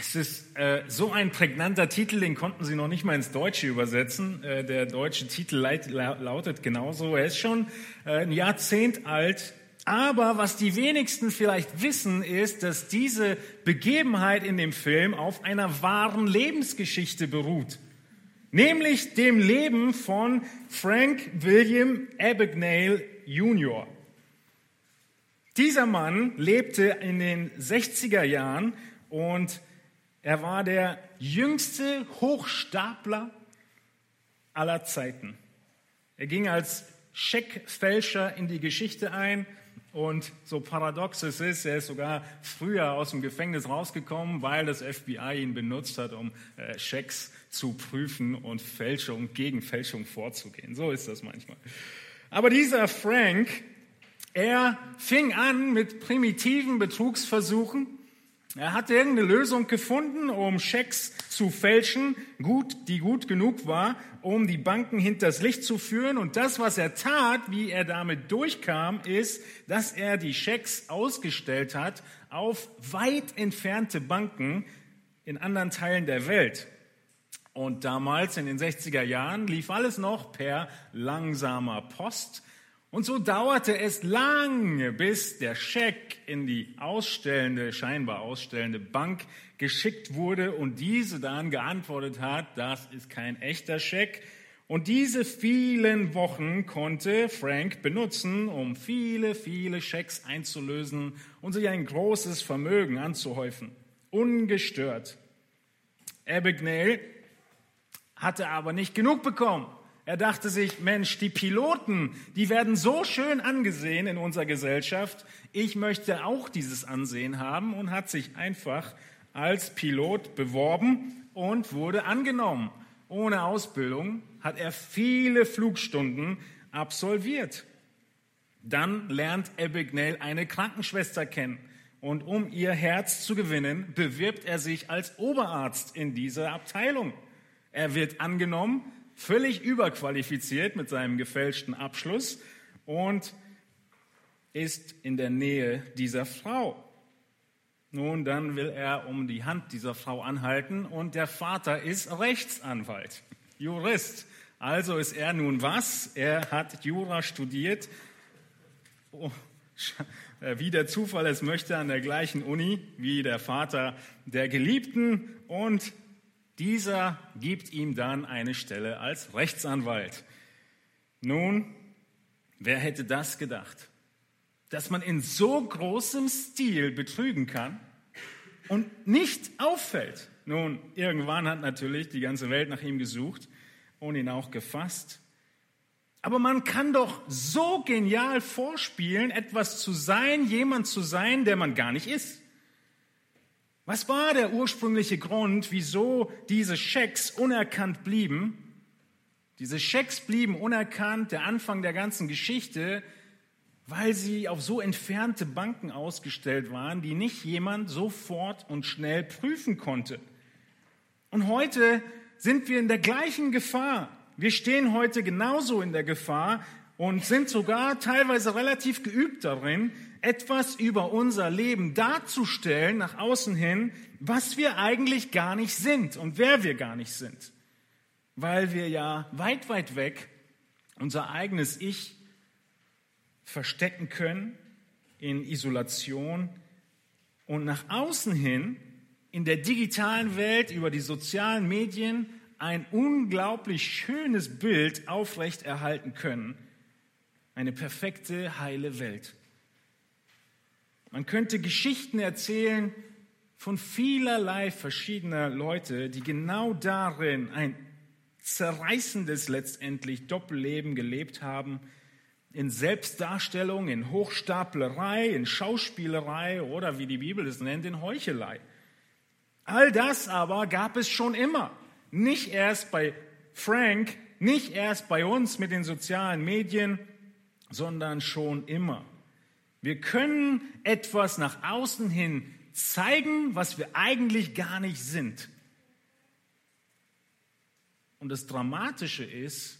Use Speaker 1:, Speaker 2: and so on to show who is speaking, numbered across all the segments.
Speaker 1: Es ist äh, so ein prägnanter Titel, den konnten sie noch nicht mal ins Deutsche übersetzen. Äh, der deutsche Titel lautet genauso. Er ist schon äh, ein Jahrzehnt alt. Aber was die wenigsten vielleicht wissen, ist, dass diese Begebenheit in dem Film auf einer wahren Lebensgeschichte beruht. Nämlich dem Leben von Frank William Abagnale Jr. Dieser Mann lebte in den 60er Jahren und er war der jüngste Hochstapler aller Zeiten. Er ging als Scheckfälscher in die Geschichte ein und so paradox es ist, er ist sogar früher aus dem Gefängnis rausgekommen, weil das FBI ihn benutzt hat, um äh, Schecks zu prüfen und Fälschung gegen Fälschung vorzugehen. So ist das manchmal. Aber dieser Frank, er fing an mit primitiven Betrugsversuchen. Er hatte irgendeine Lösung gefunden, um Schecks zu fälschen, gut, die gut genug war, um die Banken hinters Licht zu führen. Und das, was er tat, wie er damit durchkam, ist, dass er die Schecks ausgestellt hat auf weit entfernte Banken in anderen Teilen der Welt. Und damals in den 60er Jahren lief alles noch per langsamer Post. Und so dauerte es lange, bis der Scheck in die ausstellende, scheinbar ausstellende Bank geschickt wurde und diese dann geantwortet hat, das ist kein echter Scheck. Und diese vielen Wochen konnte Frank benutzen, um viele, viele Schecks einzulösen und sich ein großes Vermögen anzuhäufen. Ungestört. Abagnale hatte aber nicht genug bekommen. Er dachte sich, Mensch, die Piloten, die werden so schön angesehen in unserer Gesellschaft. Ich möchte auch dieses Ansehen haben und hat sich einfach als Pilot beworben und wurde angenommen. Ohne Ausbildung hat er viele Flugstunden absolviert. Dann lernt Abigail eine Krankenschwester kennen. Und um ihr Herz zu gewinnen, bewirbt er sich als Oberarzt in dieser Abteilung. Er wird angenommen, völlig überqualifiziert mit seinem gefälschten Abschluss und ist in der Nähe dieser Frau. Nun, dann will er um die Hand dieser Frau anhalten und der Vater ist Rechtsanwalt, Jurist. Also ist er nun was? Er hat Jura studiert, oh, wie der Zufall es möchte, an der gleichen Uni wie der Vater der Geliebten und dieser gibt ihm dann eine Stelle als Rechtsanwalt. Nun, wer hätte das gedacht? Dass man in so großem Stil betrügen kann und nicht auffällt. Nun, irgendwann hat natürlich die ganze Welt nach ihm gesucht und ihn auch gefasst. Aber man kann doch so genial vorspielen, etwas zu sein, jemand zu sein, der man gar nicht ist. Was war der ursprüngliche Grund, wieso diese Schecks unerkannt blieben? Diese Schecks blieben unerkannt, der Anfang der ganzen Geschichte, weil sie auf so entfernte Banken ausgestellt waren, die nicht jemand sofort und schnell prüfen konnte. Und heute sind wir in der gleichen Gefahr. Wir stehen heute genauso in der Gefahr und sind sogar teilweise relativ geübt darin, etwas über unser Leben darzustellen nach außen hin, was wir eigentlich gar nicht sind und wer wir gar nicht sind. Weil wir ja weit, weit weg unser eigenes Ich verstecken können in Isolation und nach außen hin in der digitalen Welt über die sozialen Medien ein unglaublich schönes Bild aufrechterhalten können. Eine perfekte, heile Welt. Man könnte Geschichten erzählen von vielerlei verschiedener Leute, die genau darin ein zerreißendes letztendlich Doppelleben gelebt haben, in Selbstdarstellung, in Hochstaplerei, in Schauspielerei oder wie die Bibel es nennt, in Heuchelei. All das aber gab es schon immer. Nicht erst bei Frank, nicht erst bei uns mit den sozialen Medien, sondern schon immer. Wir können etwas nach außen hin zeigen, was wir eigentlich gar nicht sind. Und das Dramatische ist,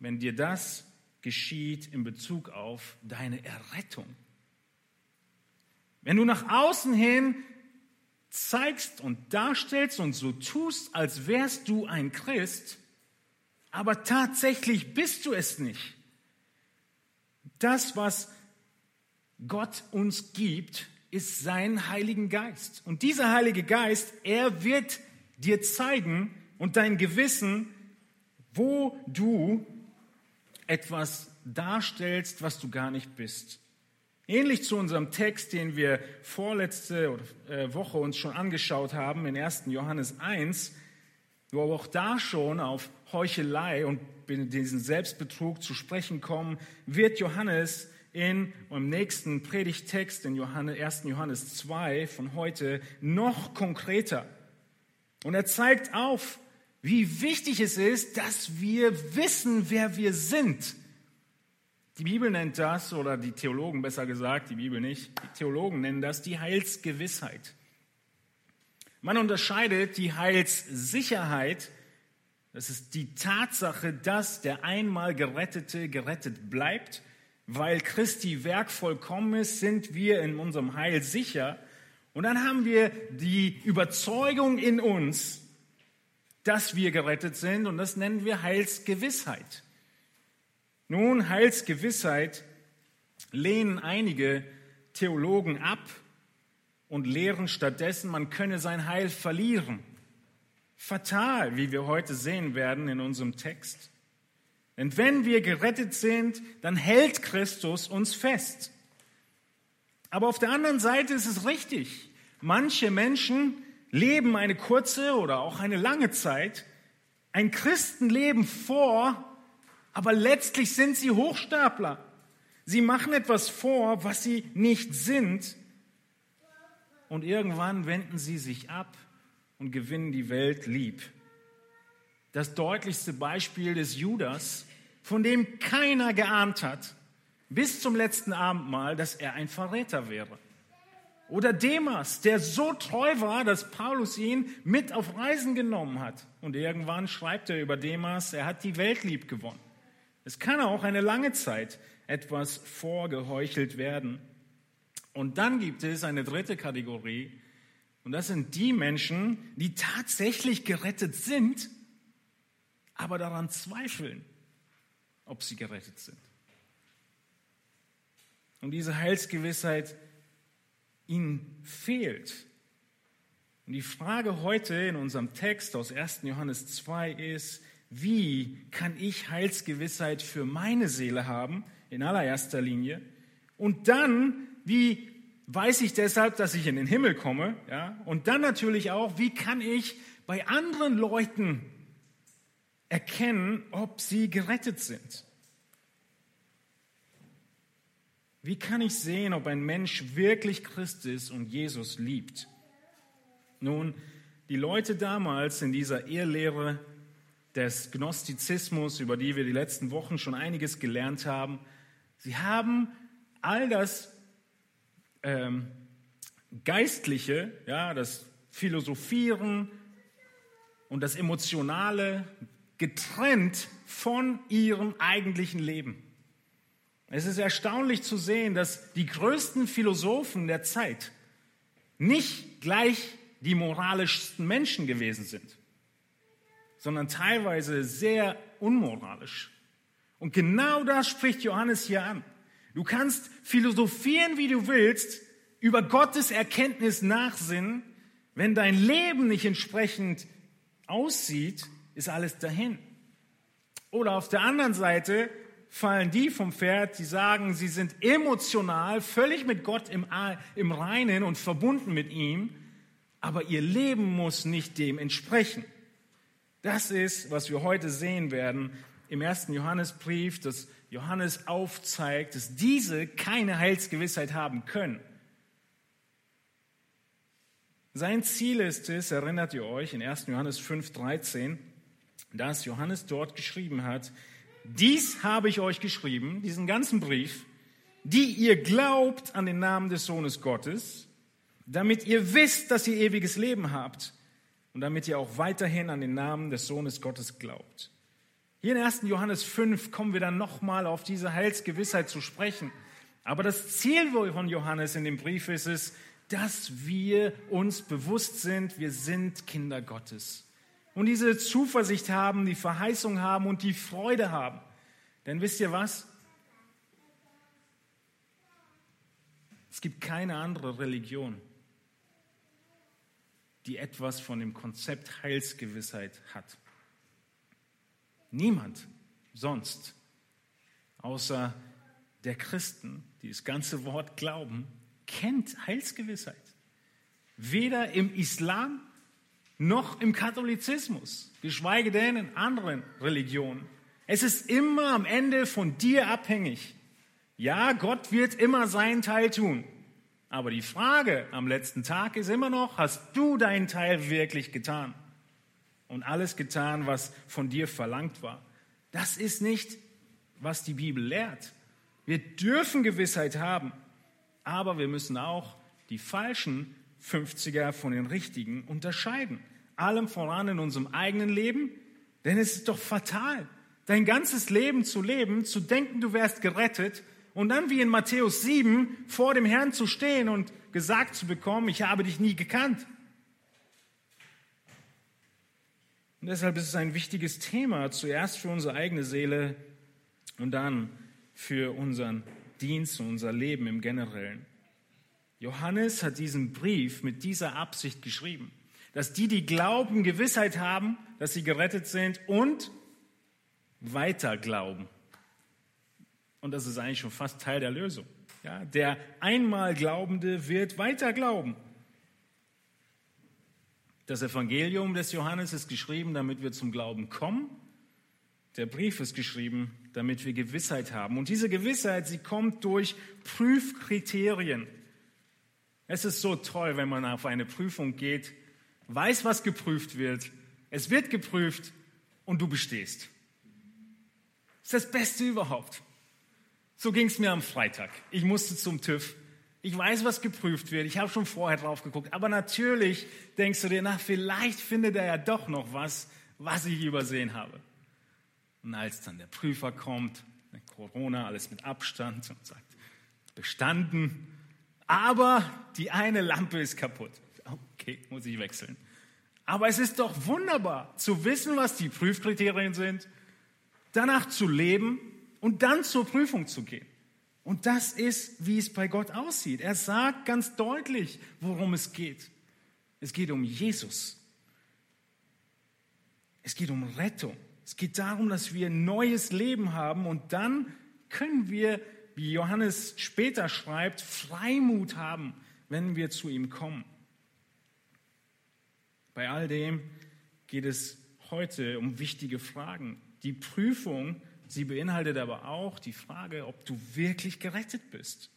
Speaker 1: wenn dir das geschieht in Bezug auf deine Errettung. Wenn du nach außen hin zeigst und darstellst und so tust, als wärst du ein Christ, aber tatsächlich bist du es nicht. Das, was Gott uns gibt, ist sein Heiligen Geist. Und dieser Heilige Geist, er wird dir zeigen und dein Gewissen, wo du etwas darstellst, was du gar nicht bist. Ähnlich zu unserem Text, den wir vorletzte äh, Woche uns schon angeschaut haben, in 1. Johannes 1, wo auch da schon auf Heuchelei und diesen Selbstbetrug zu sprechen kommen, wird Johannes in im nächsten Predigtext in Johannes, 1. Johannes 2 von heute noch konkreter. Und er zeigt auf, wie wichtig es ist, dass wir wissen, wer wir sind. Die Bibel nennt das, oder die Theologen besser gesagt, die Bibel nicht, die Theologen nennen das die Heilsgewissheit. Man unterscheidet die Heilssicherheit, das ist die Tatsache, dass der einmal Gerettete gerettet bleibt. Weil Christi Werk vollkommen ist, sind wir in unserem Heil sicher. Und dann haben wir die Überzeugung in uns, dass wir gerettet sind und das nennen wir Heilsgewissheit. Nun, Heilsgewissheit lehnen einige Theologen ab und lehren stattdessen, man könne sein Heil verlieren. Fatal, wie wir heute sehen werden in unserem Text. Denn wenn wir gerettet sind, dann hält Christus uns fest. Aber auf der anderen Seite ist es richtig. Manche Menschen leben eine kurze oder auch eine lange Zeit ein Christenleben vor, aber letztlich sind sie Hochstapler. Sie machen etwas vor, was sie nicht sind. Und irgendwann wenden sie sich ab und gewinnen die Welt lieb. Das deutlichste Beispiel des Judas, von dem keiner geahnt hat, bis zum letzten Abendmahl, dass er ein Verräter wäre. Oder Demas, der so treu war, dass Paulus ihn mit auf Reisen genommen hat. Und irgendwann schreibt er über Demas, er hat die Welt lieb gewonnen. Es kann auch eine lange Zeit etwas vorgeheuchelt werden. Und dann gibt es eine dritte Kategorie. Und das sind die Menschen, die tatsächlich gerettet sind, aber daran zweifeln, ob sie gerettet sind. Und diese Heilsgewissheit ihnen fehlt. Und die Frage heute in unserem Text aus 1. Johannes 2 ist, wie kann ich Heilsgewissheit für meine Seele haben, in allererster Linie? Und dann, wie weiß ich deshalb, dass ich in den Himmel komme? Ja? Und dann natürlich auch, wie kann ich bei anderen Leuten erkennen, ob sie gerettet sind? Wie kann ich sehen, ob ein Mensch wirklich Christ ist und Jesus liebt? Nun, die Leute damals in dieser Irrlehre des Gnostizismus, über die wir die letzten Wochen schon einiges gelernt haben, sie haben all das ähm, Geistliche, ja, das Philosophieren und das Emotionale getrennt von ihrem eigentlichen Leben. Es ist erstaunlich zu sehen, dass die größten Philosophen der Zeit nicht gleich die moralischsten Menschen gewesen sind, sondern teilweise sehr unmoralisch. Und genau das spricht Johannes hier an. Du kannst philosophieren, wie du willst, über Gottes Erkenntnis nachsinnen. Wenn dein Leben nicht entsprechend aussieht, ist alles dahin. Oder auf der anderen Seite fallen die vom Pferd, die sagen, sie sind emotional völlig mit Gott im, im Reinen und verbunden mit ihm, aber ihr Leben muss nicht dem entsprechen. Das ist, was wir heute sehen werden im ersten Johannesbrief, dass Johannes aufzeigt, dass diese keine Heilsgewissheit haben können. Sein Ziel ist es, erinnert ihr euch, in 1. Johannes 5, 13, dass Johannes dort geschrieben hat, dies habe ich euch geschrieben, diesen ganzen Brief, die ihr glaubt an den Namen des Sohnes Gottes, damit ihr wisst, dass ihr ewiges Leben habt und damit ihr auch weiterhin an den Namen des Sohnes Gottes glaubt. Hier in 1. Johannes 5 kommen wir dann nochmal auf diese Heilsgewissheit zu sprechen. Aber das Ziel von Johannes in dem Brief ist es, dass wir uns bewusst sind, wir sind Kinder Gottes. Und diese Zuversicht haben, die Verheißung haben und die Freude haben. Denn wisst ihr was? Es gibt keine andere Religion, die etwas von dem Konzept Heilsgewissheit hat. Niemand sonst, außer der Christen, die das ganze Wort glauben, kennt Heilsgewissheit. Weder im Islam noch im Katholizismus, geschweige denn in anderen Religionen. Es ist immer am Ende von dir abhängig. Ja, Gott wird immer seinen Teil tun. Aber die Frage am letzten Tag ist immer noch, hast du deinen Teil wirklich getan? Und alles getan, was von dir verlangt war. Das ist nicht, was die Bibel lehrt. Wir dürfen Gewissheit haben, aber wir müssen auch die falschen 50er von den richtigen unterscheiden. Allem voran in unserem eigenen Leben, denn es ist doch fatal, dein ganzes Leben zu leben, zu denken, du wärst gerettet und dann wie in Matthäus 7 vor dem Herrn zu stehen und gesagt zu bekommen, ich habe dich nie gekannt. Und deshalb ist es ein wichtiges Thema, zuerst für unsere eigene Seele und dann für unseren Dienst und unser Leben im Generellen. Johannes hat diesen Brief mit dieser Absicht geschrieben, dass die, die glauben, Gewissheit haben, dass sie gerettet sind und weiter glauben. Und das ist eigentlich schon fast Teil der Lösung. Ja, der einmal Glaubende wird weiter glauben. Das Evangelium des Johannes ist geschrieben, damit wir zum Glauben kommen. Der Brief ist geschrieben, damit wir Gewissheit haben. Und diese Gewissheit, sie kommt durch Prüfkriterien. Es ist so toll, wenn man auf eine Prüfung geht, weiß, was geprüft wird, es wird geprüft und du bestehst. Das ist das Beste überhaupt. So ging es mir am Freitag. Ich musste zum TÜV. Ich weiß, was geprüft wird. Ich habe schon vorher drauf geguckt. Aber natürlich denkst du dir, na, vielleicht findet er ja doch noch was, was ich übersehen habe. Und als dann der Prüfer kommt, Corona, alles mit Abstand und sagt, bestanden, aber die eine Lampe ist kaputt. Okay, muss ich wechseln. Aber es ist doch wunderbar zu wissen, was die Prüfkriterien sind, danach zu leben und dann zur Prüfung zu gehen. Und das ist, wie es bei Gott aussieht. Er sagt ganz deutlich, worum es geht. Es geht um Jesus. Es geht um Rettung. Es geht darum, dass wir neues Leben haben und dann können wir, wie Johannes später schreibt, Freimut haben, wenn wir zu ihm kommen. Bei all dem geht es heute um wichtige Fragen. Die Prüfung Sie beinhaltet aber auch die Frage, ob du wirklich gerettet bist.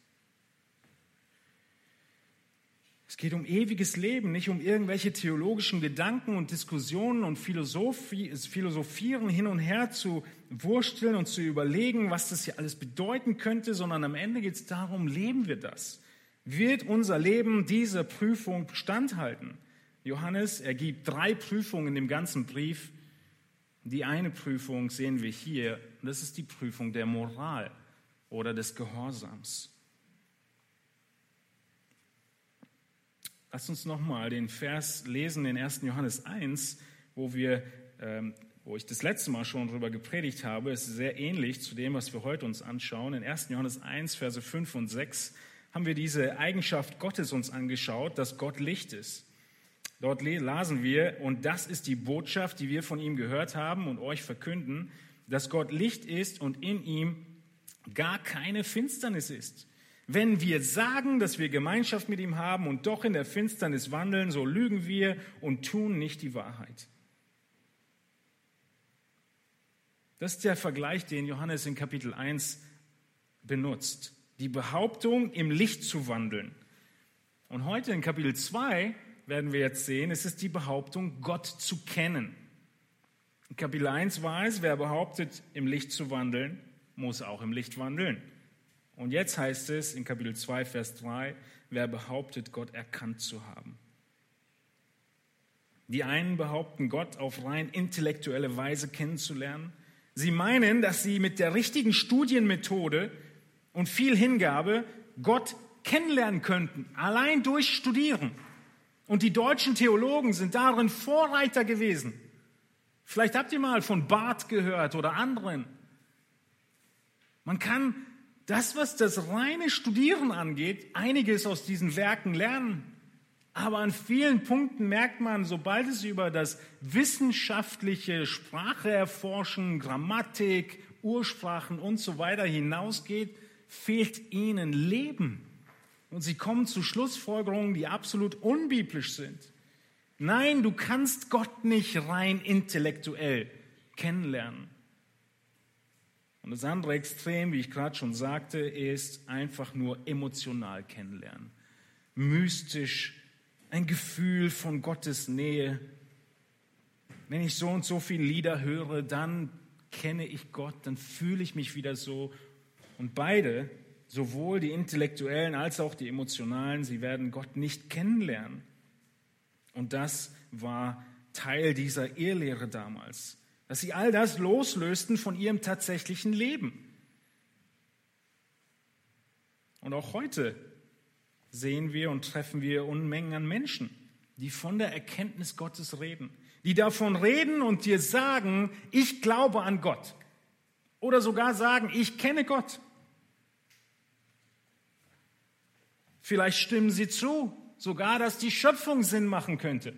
Speaker 1: Es geht um ewiges Leben, nicht um irgendwelche theologischen Gedanken und Diskussionen und Philosophie, Philosophieren hin und her zu wursteln und zu überlegen, was das hier alles bedeuten könnte, sondern am Ende geht es darum, leben wir das? Wird unser Leben dieser Prüfung standhalten? Johannes ergibt drei Prüfungen in dem ganzen Brief die eine Prüfung sehen wir hier, das ist die Prüfung der Moral oder des Gehorsams. Lass uns nochmal den Vers lesen in 1. Johannes 1, wo wir, ähm, wo ich das letzte Mal schon darüber gepredigt habe. Es ist sehr ähnlich zu dem, was wir heute uns anschauen. In 1. Johannes 1, Verse 5 und 6 haben wir diese Eigenschaft Gottes uns angeschaut, dass Gott Licht ist. Dort lasen wir, und das ist die Botschaft, die wir von ihm gehört haben und euch verkünden, dass Gott Licht ist und in ihm gar keine Finsternis ist. Wenn wir sagen, dass wir Gemeinschaft mit ihm haben und doch in der Finsternis wandeln, so lügen wir und tun nicht die Wahrheit. Das ist der Vergleich, den Johannes in Kapitel 1 benutzt. Die Behauptung, im Licht zu wandeln. Und heute in Kapitel 2 werden wir jetzt sehen, es ist die Behauptung, Gott zu kennen. In Kapitel 1 war es, wer behauptet, im Licht zu wandeln, muss auch im Licht wandeln. Und jetzt heißt es in Kapitel 2, Vers 3, wer behauptet, Gott erkannt zu haben. Die einen behaupten, Gott auf rein intellektuelle Weise kennenzulernen. Sie meinen, dass sie mit der richtigen Studienmethode und viel Hingabe Gott kennenlernen könnten, allein durch Studieren. Und die deutschen Theologen sind darin Vorreiter gewesen. Vielleicht habt ihr mal von Barth gehört oder anderen. Man kann das, was das reine Studieren angeht, einiges aus diesen Werken lernen. Aber an vielen Punkten merkt man, sobald es über das wissenschaftliche Sprache erforschen, Grammatik, Ursprachen und so weiter hinausgeht, fehlt ihnen Leben. Und sie kommen zu Schlussfolgerungen, die absolut unbiblisch sind. Nein, du kannst Gott nicht rein intellektuell kennenlernen. Und das andere Extrem, wie ich gerade schon sagte, ist einfach nur emotional kennenlernen. Mystisch, ein Gefühl von Gottes Nähe. Wenn ich so und so viele Lieder höre, dann kenne ich Gott, dann fühle ich mich wieder so. Und beide, sowohl die intellektuellen als auch die emotionalen, sie werden Gott nicht kennenlernen. Und das war Teil dieser Irrlehre damals dass sie all das loslösten von ihrem tatsächlichen Leben. Und auch heute sehen wir und treffen wir Unmengen an Menschen, die von der Erkenntnis Gottes reden, die davon reden und dir sagen, ich glaube an Gott. Oder sogar sagen, ich kenne Gott. Vielleicht stimmen sie zu, sogar, dass die Schöpfung Sinn machen könnte.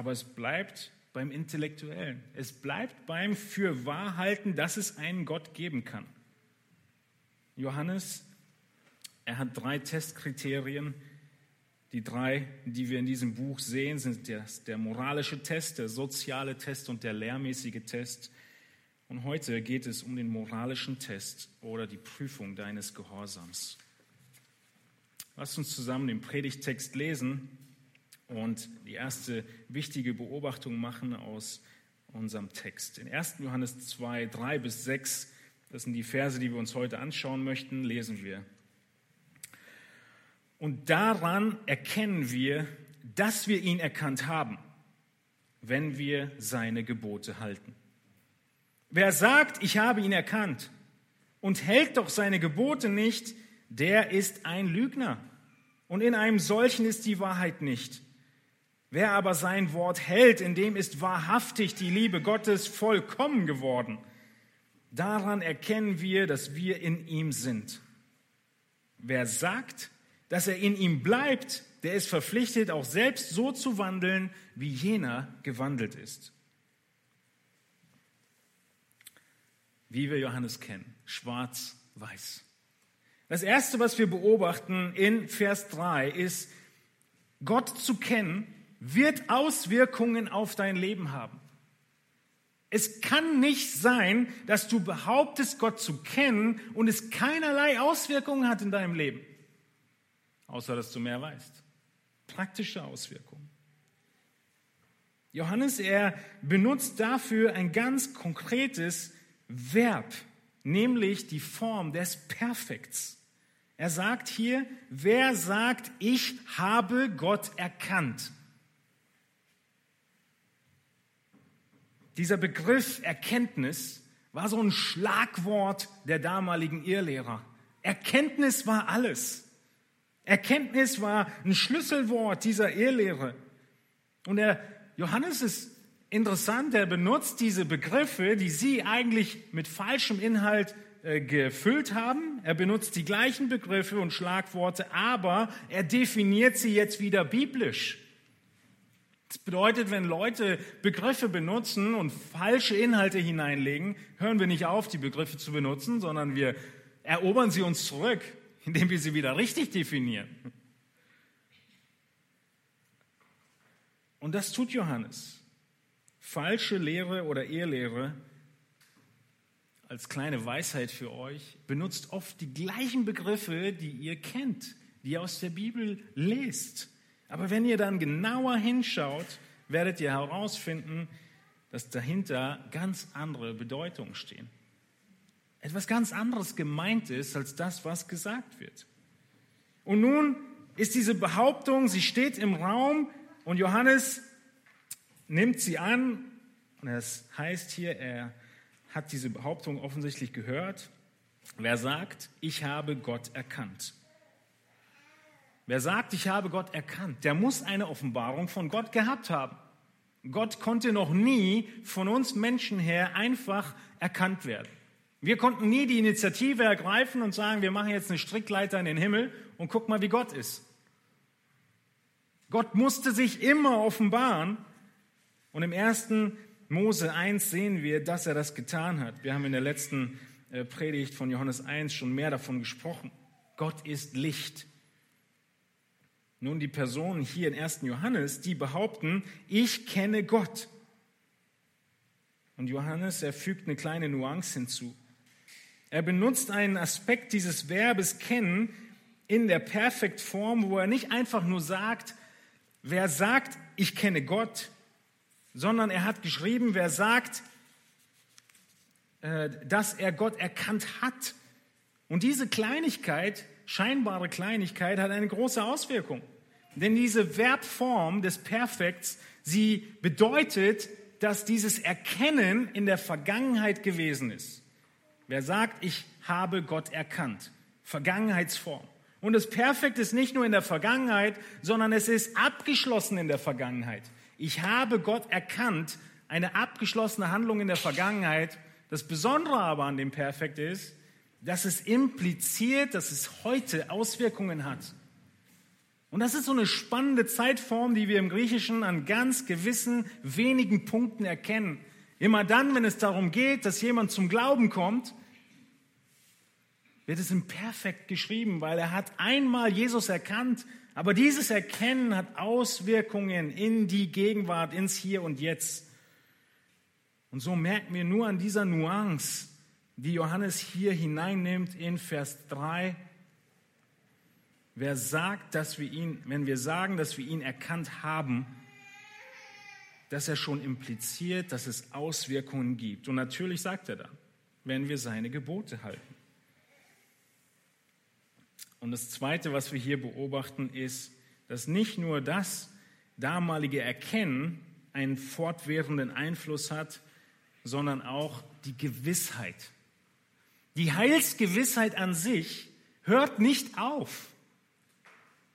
Speaker 1: Aber es bleibt beim Intellektuellen. Es bleibt beim Fürwahrhalten, dass es einen Gott geben kann. Johannes, er hat drei Testkriterien. Die drei, die wir in diesem Buch sehen, sind der, der moralische Test, der soziale Test und der lehrmäßige Test. Und heute geht es um den moralischen Test oder die Prüfung deines Gehorsams. Lass uns zusammen den Predigtext lesen und die erste wichtige Beobachtung machen aus unserem Text. In 1. Johannes 2, 3 bis 6, das sind die Verse, die wir uns heute anschauen möchten, lesen wir. Und daran erkennen wir, dass wir ihn erkannt haben, wenn wir seine Gebote halten. Wer sagt, ich habe ihn erkannt und hält doch seine Gebote nicht, der ist ein Lügner. Und in einem solchen ist die Wahrheit nicht. Wer aber sein Wort hält, in dem ist wahrhaftig die Liebe Gottes vollkommen geworden. Daran erkennen wir, dass wir in ihm sind. Wer sagt, dass er in ihm bleibt, der ist verpflichtet, auch selbst so zu wandeln, wie jener gewandelt ist. Wie wir Johannes kennen, schwarz-weiß. Das Erste, was wir beobachten in Vers 3, ist, Gott zu kennen wird Auswirkungen auf dein Leben haben. Es kann nicht sein, dass du behauptest, Gott zu kennen und es keinerlei Auswirkungen hat in deinem Leben. Außer dass du mehr weißt. Praktische Auswirkungen. Johannes, er benutzt dafür ein ganz konkretes Verb, nämlich die Form des Perfekts. Er sagt hier, wer sagt, ich habe Gott erkannt? Dieser Begriff Erkenntnis war so ein Schlagwort der damaligen Irrlehrer. Erkenntnis war alles. Erkenntnis war ein Schlüsselwort dieser Irrlehre. Und der Johannes ist interessant, er benutzt diese Begriffe, die sie eigentlich mit falschem Inhalt äh, gefüllt haben. Er benutzt die gleichen Begriffe und Schlagworte, aber er definiert sie jetzt wieder biblisch. Das bedeutet, wenn Leute Begriffe benutzen und falsche Inhalte hineinlegen, hören wir nicht auf, die Begriffe zu benutzen, sondern wir erobern sie uns zurück, indem wir sie wieder richtig definieren. Und das tut Johannes. Falsche Lehre oder Ehelehre als kleine Weisheit für euch, benutzt oft die gleichen Begriffe, die ihr kennt, die ihr aus der Bibel lest. Aber wenn ihr dann genauer hinschaut, werdet ihr herausfinden, dass dahinter ganz andere Bedeutungen stehen. Etwas ganz anderes gemeint ist als das, was gesagt wird. Und nun ist diese Behauptung, sie steht im Raum und Johannes nimmt sie an. Und es heißt hier, er hat diese Behauptung offensichtlich gehört. Wer sagt, ich habe Gott erkannt? Wer sagt, ich habe Gott erkannt, der muss eine Offenbarung von Gott gehabt haben. Gott konnte noch nie von uns Menschen her einfach erkannt werden. Wir konnten nie die Initiative ergreifen und sagen, wir machen jetzt eine Strickleiter in den Himmel und guck mal, wie Gott ist. Gott musste sich immer offenbaren und im ersten Mose 1 sehen wir, dass er das getan hat. Wir haben in der letzten äh, Predigt von Johannes 1 schon mehr davon gesprochen. Gott ist Licht. Nun, die Personen hier in 1. Johannes, die behaupten, ich kenne Gott. Und Johannes, er fügt eine kleine Nuance hinzu. Er benutzt einen Aspekt dieses Verbes kennen in der Perfektform, wo er nicht einfach nur sagt, wer sagt, ich kenne Gott, sondern er hat geschrieben, wer sagt, äh, dass er Gott erkannt hat. Und diese Kleinigkeit, scheinbare Kleinigkeit, hat eine große Auswirkung. Denn diese Verbform des Perfekts, sie bedeutet, dass dieses Erkennen in der Vergangenheit gewesen ist. Wer sagt, ich habe Gott erkannt? Vergangenheitsform. Und das Perfekt ist nicht nur in der Vergangenheit, sondern es ist abgeschlossen in der Vergangenheit. Ich habe Gott erkannt, eine abgeschlossene Handlung in der Vergangenheit. Das Besondere aber an dem Perfekt ist, dass es impliziert, dass es heute Auswirkungen hat. Und das ist so eine spannende Zeitform, die wir im Griechischen an ganz gewissen wenigen Punkten erkennen. Immer dann, wenn es darum geht, dass jemand zum Glauben kommt, wird es im Perfekt geschrieben, weil er hat einmal Jesus erkannt, aber dieses Erkennen hat Auswirkungen in die Gegenwart, ins Hier und Jetzt. Und so merken wir nur an dieser Nuance, die Johannes hier hineinnimmt in Vers 3, wer sagt, dass wir ihn, wenn wir sagen, dass wir ihn erkannt haben, dass er schon impliziert, dass es Auswirkungen gibt. Und natürlich sagt er dann, wenn wir seine Gebote halten. Und das Zweite, was wir hier beobachten, ist, dass nicht nur das damalige Erkennen einen fortwährenden Einfluss hat, sondern auch die Gewissheit. Die Heilsgewissheit an sich hört nicht auf.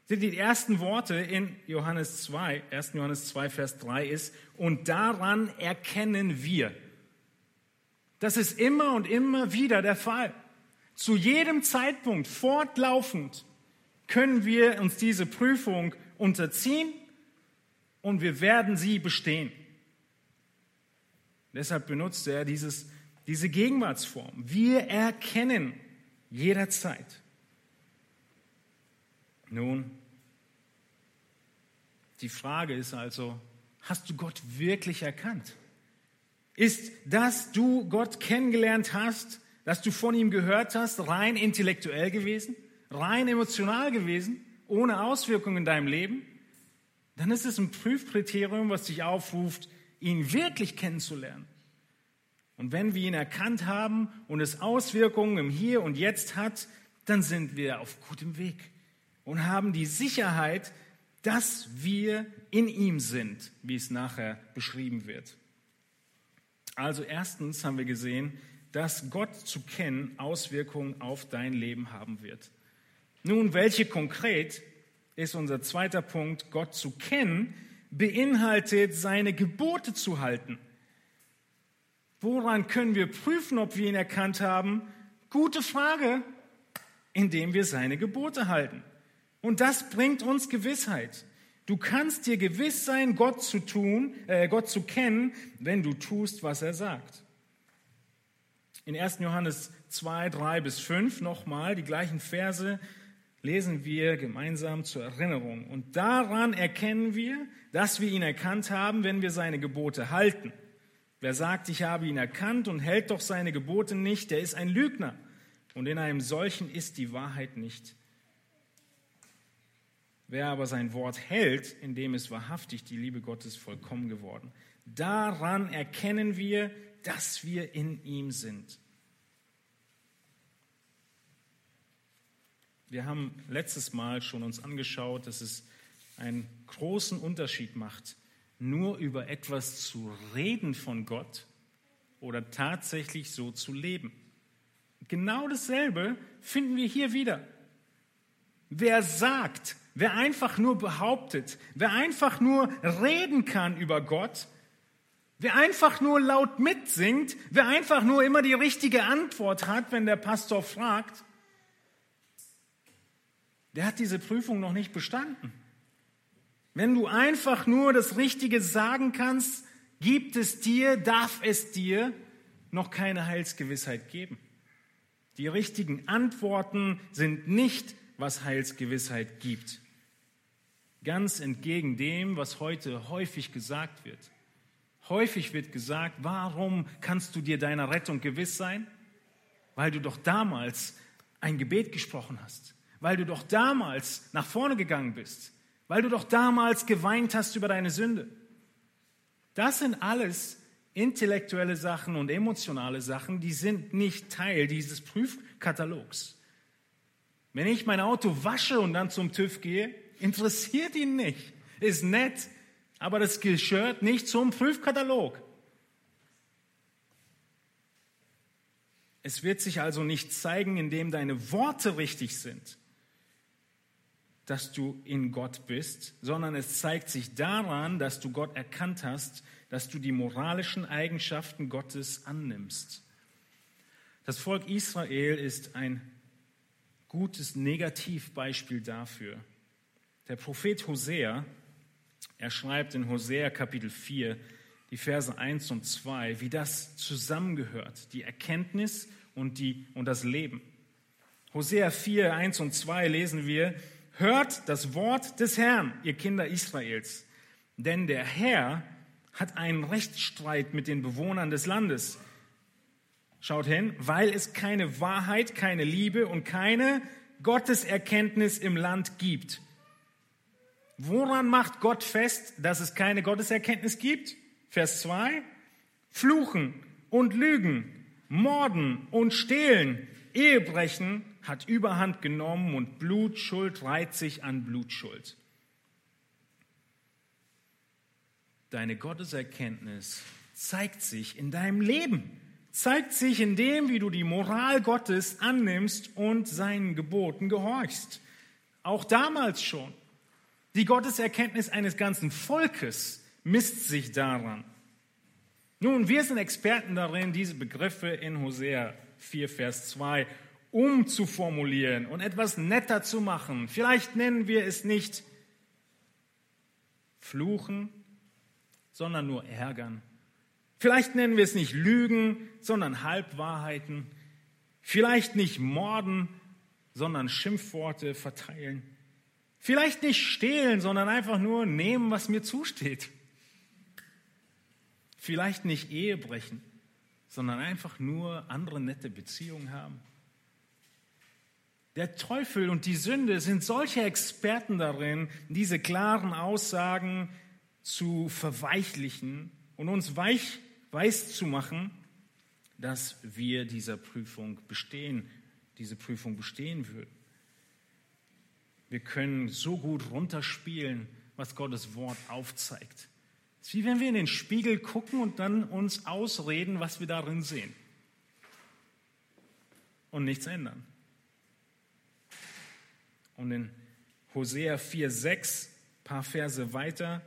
Speaker 1: Sind die ersten Worte in Johannes 2, 1. Johannes 2, Vers 3 ist, und daran erkennen wir. Das ist immer und immer wieder der Fall. Zu jedem Zeitpunkt, fortlaufend, können wir uns diese Prüfung unterziehen und wir werden sie bestehen. Deshalb benutzt er dieses, diese Gegenwartsform. Wir erkennen jederzeit. Nun, die Frage ist also, hast du Gott wirklich erkannt? Ist, dass du Gott kennengelernt hast, dass du von ihm gehört hast, rein intellektuell gewesen, rein emotional gewesen, ohne Auswirkungen in deinem Leben, dann ist es ein Prüfkriterium, was dich aufruft, ihn wirklich kennenzulernen. Und wenn wir ihn erkannt haben und es Auswirkungen im Hier und Jetzt hat, dann sind wir auf gutem Weg und haben die Sicherheit, dass wir in ihm sind, wie es nachher beschrieben wird. Also erstens haben wir gesehen, dass Gott zu kennen Auswirkungen auf dein Leben haben wird. Nun, welche konkret ist unser zweiter Punkt, Gott zu kennen, beinhaltet seine Gebote zu halten. Woran können wir prüfen, ob wir ihn erkannt haben? Gute Frage, indem wir seine Gebote halten. Und das bringt uns Gewissheit. Du kannst dir gewiss sein, Gott zu tun, äh, Gott zu kennen, wenn du tust, was er sagt. In 1. Johannes 2, 3 bis 5 nochmal die gleichen Verse lesen wir gemeinsam zur Erinnerung. Und daran erkennen wir, dass wir ihn erkannt haben, wenn wir seine Gebote halten. Wer sagt, ich habe ihn erkannt und hält doch seine Gebote nicht, der ist ein Lügner. Und in einem solchen ist die Wahrheit nicht. Wer aber sein Wort hält, in dem ist wahrhaftig die Liebe Gottes vollkommen geworden. Daran erkennen wir, dass wir in ihm sind. Wir haben letztes Mal schon uns angeschaut, dass es einen großen Unterschied macht, nur über etwas zu reden von Gott oder tatsächlich so zu leben. Genau dasselbe finden wir hier wieder. Wer sagt, wer einfach nur behauptet, wer einfach nur reden kann über Gott, wer einfach nur laut mitsingt, wer einfach nur immer die richtige Antwort hat, wenn der Pastor fragt, der hat diese Prüfung noch nicht bestanden. Wenn du einfach nur das Richtige sagen kannst, gibt es dir, darf es dir noch keine Heilsgewissheit geben. Die richtigen Antworten sind nicht, was Heilsgewissheit gibt. Ganz entgegen dem, was heute häufig gesagt wird. Häufig wird gesagt, warum kannst du dir deiner Rettung gewiss sein? Weil du doch damals ein Gebet gesprochen hast, weil du doch damals nach vorne gegangen bist, weil du doch damals geweint hast über deine Sünde. Das sind alles intellektuelle Sachen und emotionale Sachen, die sind nicht Teil dieses Prüfkatalogs. Wenn ich mein Auto wasche und dann zum TÜV gehe, interessiert ihn nicht. Ist nett, aber das gehört nicht zum Prüfkatalog. Es wird sich also nicht zeigen, indem deine Worte richtig sind dass du in Gott bist, sondern es zeigt sich daran, dass du Gott erkannt hast, dass du die moralischen Eigenschaften Gottes annimmst. Das Volk Israel ist ein gutes Negativbeispiel dafür. Der Prophet Hosea, er schreibt in Hosea Kapitel 4, die Verse 1 und 2, wie das zusammengehört, die Erkenntnis und, die, und das Leben. Hosea 4, 1 und 2 lesen wir, Hört das Wort des Herrn, ihr Kinder Israels. Denn der Herr hat einen Rechtsstreit mit den Bewohnern des Landes. Schaut hin, weil es keine Wahrheit, keine Liebe und keine Gotteserkenntnis im Land gibt. Woran macht Gott fest, dass es keine Gotteserkenntnis gibt? Vers 2. Fluchen und Lügen, Morden und Stehlen, Ehebrechen hat Überhand genommen und Blutschuld reiht sich an Blutschuld. Deine Gotteserkenntnis zeigt sich in deinem Leben, zeigt sich in dem, wie du die Moral Gottes annimmst und seinen Geboten gehorchst. Auch damals schon. Die Gotteserkenntnis eines ganzen Volkes misst sich daran. Nun, wir sind Experten darin, diese Begriffe in Hosea 4, Vers 2 umzuformulieren und etwas netter zu machen. Vielleicht nennen wir es nicht fluchen, sondern nur ärgern. Vielleicht nennen wir es nicht Lügen, sondern Halbwahrheiten. Vielleicht nicht morden, sondern Schimpfworte verteilen. Vielleicht nicht stehlen, sondern einfach nur nehmen, was mir zusteht. Vielleicht nicht Ehe brechen, sondern einfach nur andere nette Beziehungen haben. Der Teufel und die Sünde sind solche Experten darin, diese klaren Aussagen zu verweichlichen und uns weich, weiß zu machen, dass wir dieser Prüfung bestehen, diese Prüfung bestehen würden. Wir können so gut runterspielen, was Gottes Wort aufzeigt. Es ist wie wenn wir in den Spiegel gucken und dann uns ausreden, was wir darin sehen. Und nichts ändern. Und in Hosea 4,6, paar Verse weiter,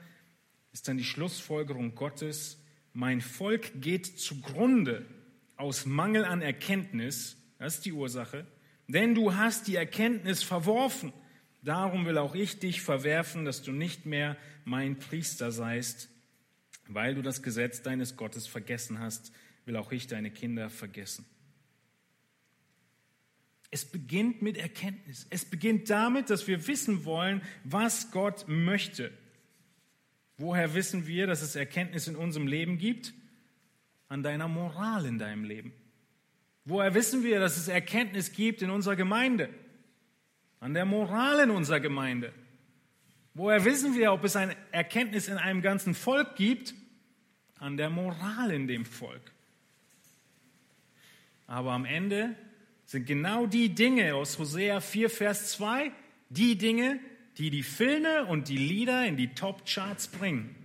Speaker 1: ist dann die Schlussfolgerung Gottes, mein Volk geht zugrunde aus Mangel an Erkenntnis, das ist die Ursache, denn du hast die Erkenntnis verworfen. Darum will auch ich dich verwerfen, dass du nicht mehr mein Priester seist, weil du das Gesetz deines Gottes vergessen hast, will auch ich deine Kinder vergessen. Es beginnt mit Erkenntnis. Es beginnt damit, dass wir wissen wollen, was Gott möchte. Woher wissen wir, dass es Erkenntnis in unserem Leben gibt? an deiner Moral in deinem Leben? Woher wissen wir, dass es Erkenntnis gibt in unserer Gemeinde? An der Moral in unserer Gemeinde. Woher wissen wir, ob es eine Erkenntnis in einem ganzen Volk gibt? An der Moral in dem Volk. Aber am Ende sind genau die Dinge aus Hosea 4, Vers 2, die Dinge, die die Filme und die Lieder in die Top-Charts bringen.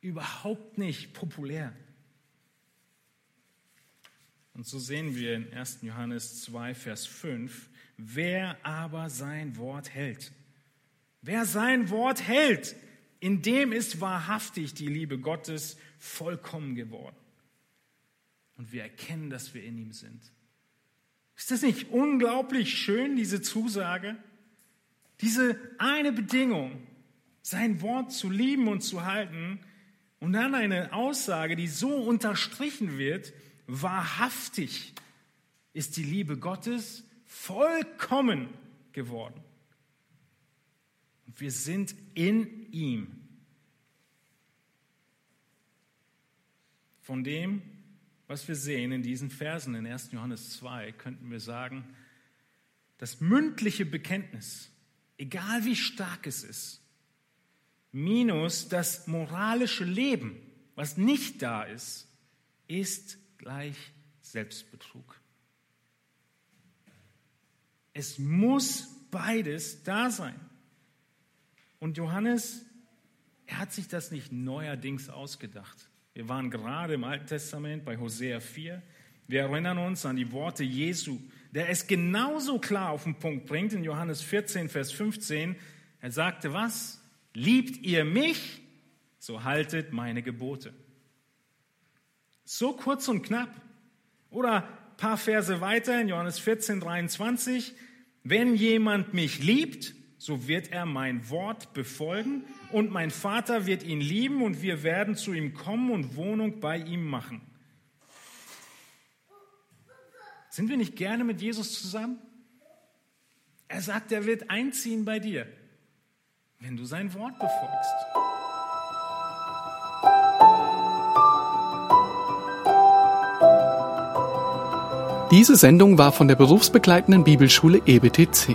Speaker 1: Überhaupt nicht populär. Und so sehen wir in 1. Johannes 2, Vers 5, wer aber sein Wort hält. Wer sein Wort hält, in dem ist wahrhaftig die Liebe Gottes vollkommen geworden und wir erkennen, dass wir in ihm sind. Ist das nicht unglaublich schön, diese Zusage? Diese eine Bedingung, sein Wort zu lieben und zu halten und dann eine Aussage, die so unterstrichen wird, wahrhaftig ist die Liebe Gottes vollkommen geworden. Und wir sind in ihm. Von dem was wir sehen in diesen Versen in 1. Johannes 2, könnten wir sagen, das mündliche Bekenntnis, egal wie stark es ist, minus das moralische Leben, was nicht da ist, ist gleich Selbstbetrug. Es muss beides da sein. Und Johannes, er hat sich das nicht neuerdings ausgedacht. Wir waren gerade im Alten Testament bei Hosea 4. Wir erinnern uns an die Worte Jesu, der es genauso klar auf den Punkt bringt in Johannes 14, Vers 15. Er sagte was? Liebt ihr mich, so haltet meine Gebote. So kurz und knapp. Oder ein paar Verse weiter in Johannes 14, 23. Wenn jemand mich liebt, so wird er mein Wort befolgen und mein Vater wird ihn lieben und wir werden zu ihm kommen und Wohnung bei ihm machen. Sind wir nicht gerne mit Jesus zusammen? Er sagt, er wird einziehen bei dir, wenn du sein Wort befolgst.
Speaker 2: Diese Sendung war von der berufsbegleitenden Bibelschule EBTC.